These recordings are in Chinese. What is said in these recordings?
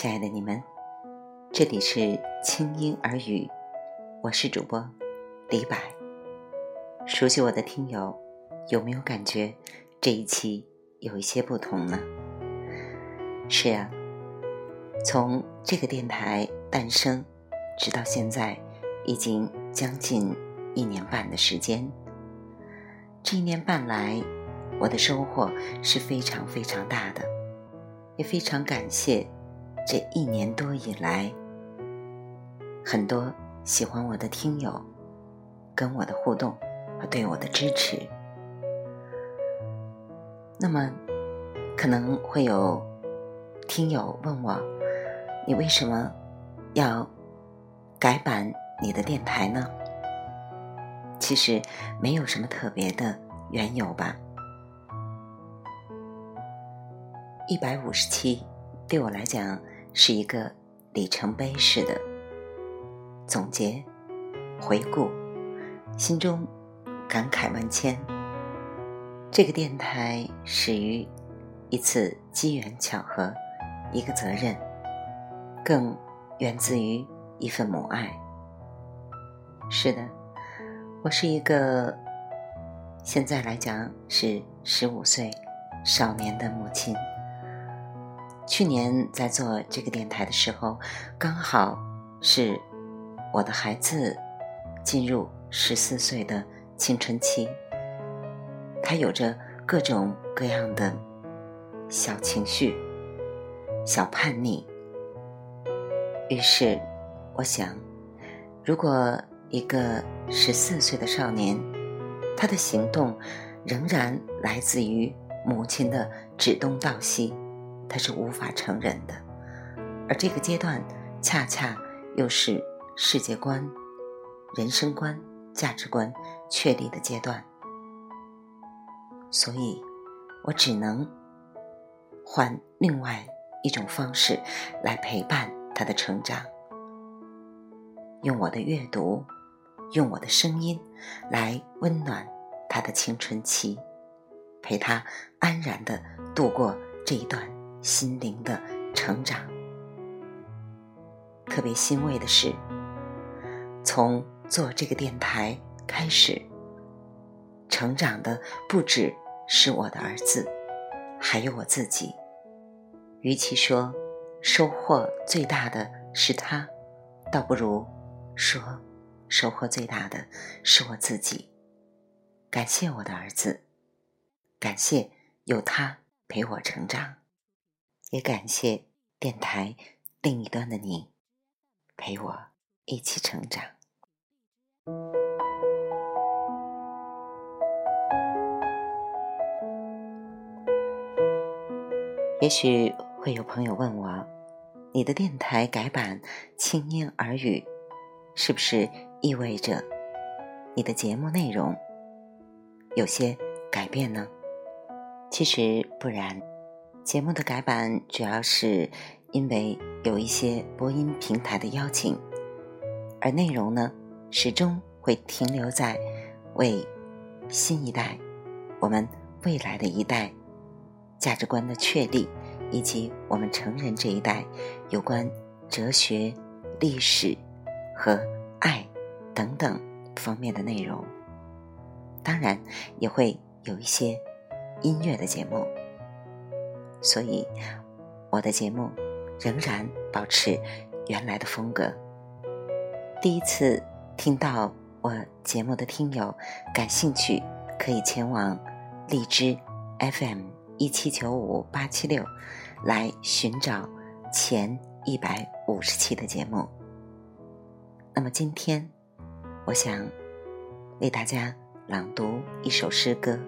亲爱的你们，这里是清音耳语，我是主播李柏。熟悉我的听友有没有感觉这一期有一些不同呢？是啊，从这个电台诞生直到现在，已经将近一年半的时间。这一年半来，我的收获是非常非常大的，也非常感谢。这一年多以来，很多喜欢我的听友跟我的互动和对我的支持。那么，可能会有听友问我：“你为什么要改版你的电台呢？”其实没有什么特别的缘由吧。一百五十七，对我来讲。是一个里程碑式的总结、回顾，心中感慨万千。这个电台始于一次机缘巧合，一个责任，更源自于一份母爱。是的，我是一个现在来讲是十五岁少年的母亲。去年在做这个电台的时候，刚好是我的孩子进入十四岁的青春期，他有着各种各样的小情绪、小叛逆。于是，我想，如果一个十四岁的少年，他的行动仍然来自于母亲的指东道西。他是无法承认的，而这个阶段恰恰又是世界观、人生观、价值观确立的阶段，所以，我只能换另外一种方式来陪伴他的成长，用我的阅读，用我的声音来温暖他的青春期，陪他安然的度过这一段。心灵的成长，特别欣慰的是，从做这个电台开始，成长的不只是我的儿子，还有我自己。与其说收获最大的是他，倒不如说收获最大的是我自己。感谢我的儿子，感谢有他陪我成长。也感谢电台另一端的你，陪我一起成长。也许会有朋友问我，你的电台改版轻音耳语，是不是意味着你的节目内容有些改变呢？其实不然。节目的改版主要是因为有一些播音平台的邀请，而内容呢始终会停留在为新一代、我们未来的一代价值观的确立，以及我们成人这一代有关哲学、历史和爱等等方面的内容。当然，也会有一些音乐的节目。所以，我的节目仍然保持原来的风格。第一次听到我节目的听友感兴趣，可以前往荔枝 FM 一七九五八七六来寻找前一百五十期的节目。那么今天，我想为大家朗读一首诗歌，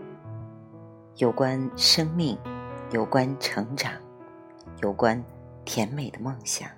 有关生命。有关成长，有关甜美的梦想。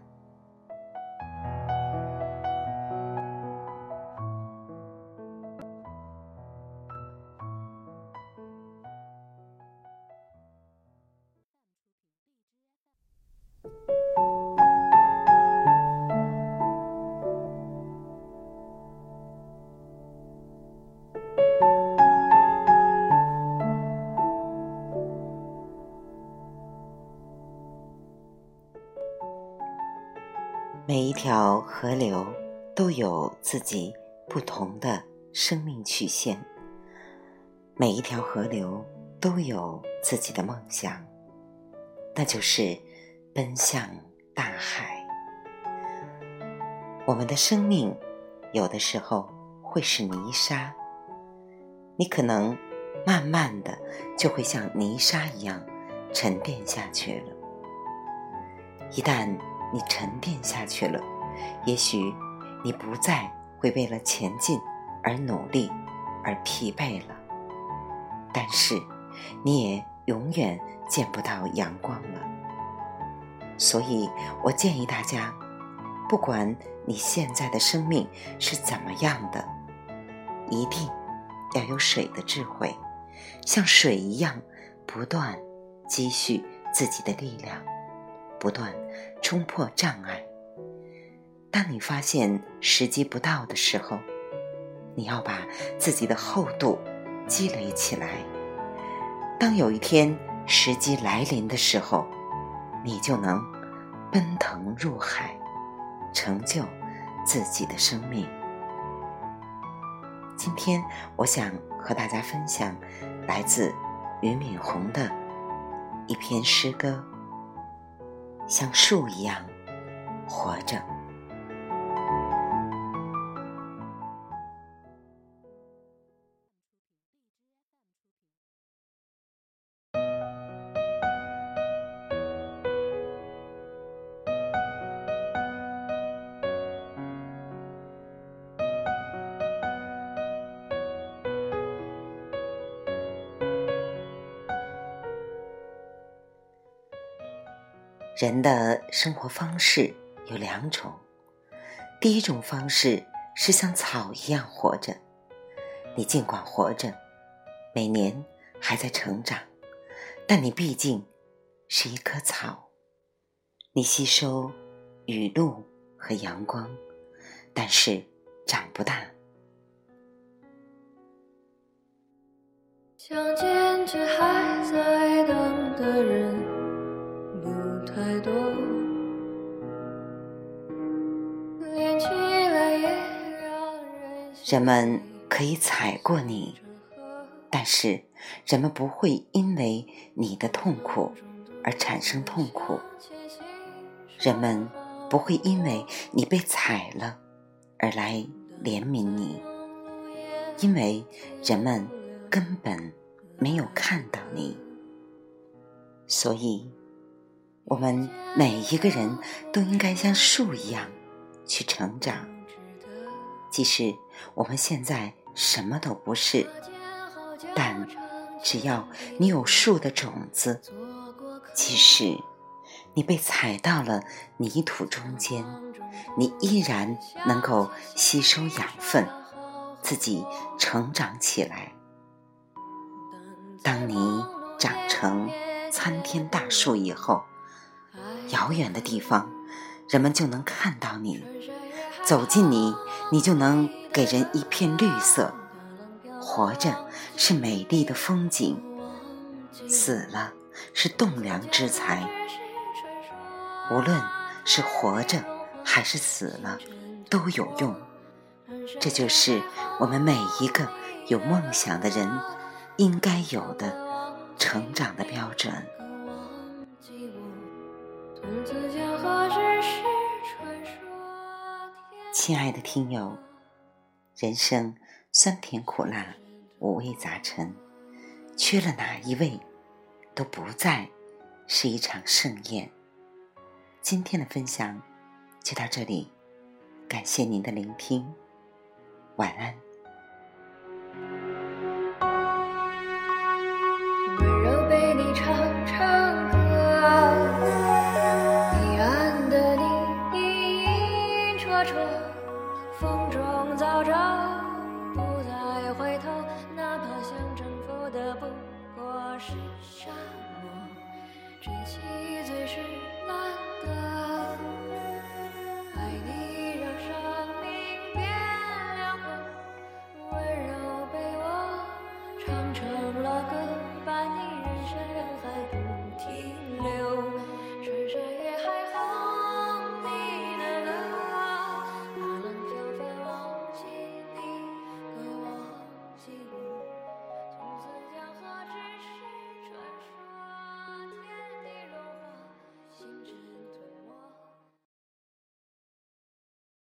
条河流都有自己不同的生命曲线，每一条河流都有自己的梦想，那就是奔向大海。我们的生命有的时候会是泥沙，你可能慢慢的就会像泥沙一样沉淀下去了。一旦你沉淀下去了，也许你不再会为了前进而努力，而疲惫了。但是，你也永远见不到阳光了。所以我建议大家，不管你现在的生命是怎么样的，一定要有水的智慧，像水一样不断积蓄自己的力量。不断冲破障碍。当你发现时机不到的时候，你要把自己的厚度积累起来。当有一天时机来临的时候，你就能奔腾入海，成就自己的生命。今天，我想和大家分享来自俞敏洪的一篇诗歌。像树一样活着。人的生活方式有两种，第一种方式是像草一样活着，你尽管活着，每年还在成长，但你毕竟是一棵草，你吸收雨露和阳光，但是长不大。相见却还人们可以踩过你，但是人们不会因为你的痛苦而产生痛苦。人们不会因为你被踩了而来怜悯你，因为人们根本没有看到你，所以。我们每一个人都应该像树一样去成长，即使我们现在什么都不是，但只要你有树的种子，即使你被踩到了泥土中间，你依然能够吸收养分，自己成长起来。当你长成参天大树以后，遥远的地方，人们就能看到你；走近你，你就能给人一片绿色。活着是美丽的风景，死了是栋梁之材。无论是活着还是死了，都有用。这就是我们每一个有梦想的人应该有的成长的标准。亲爱的听友，人生酸甜苦辣，五味杂陈，缺了哪一味，都不再是一场盛宴。今天的分享就到这里，感谢您的聆听，晚安。不过是沙漠。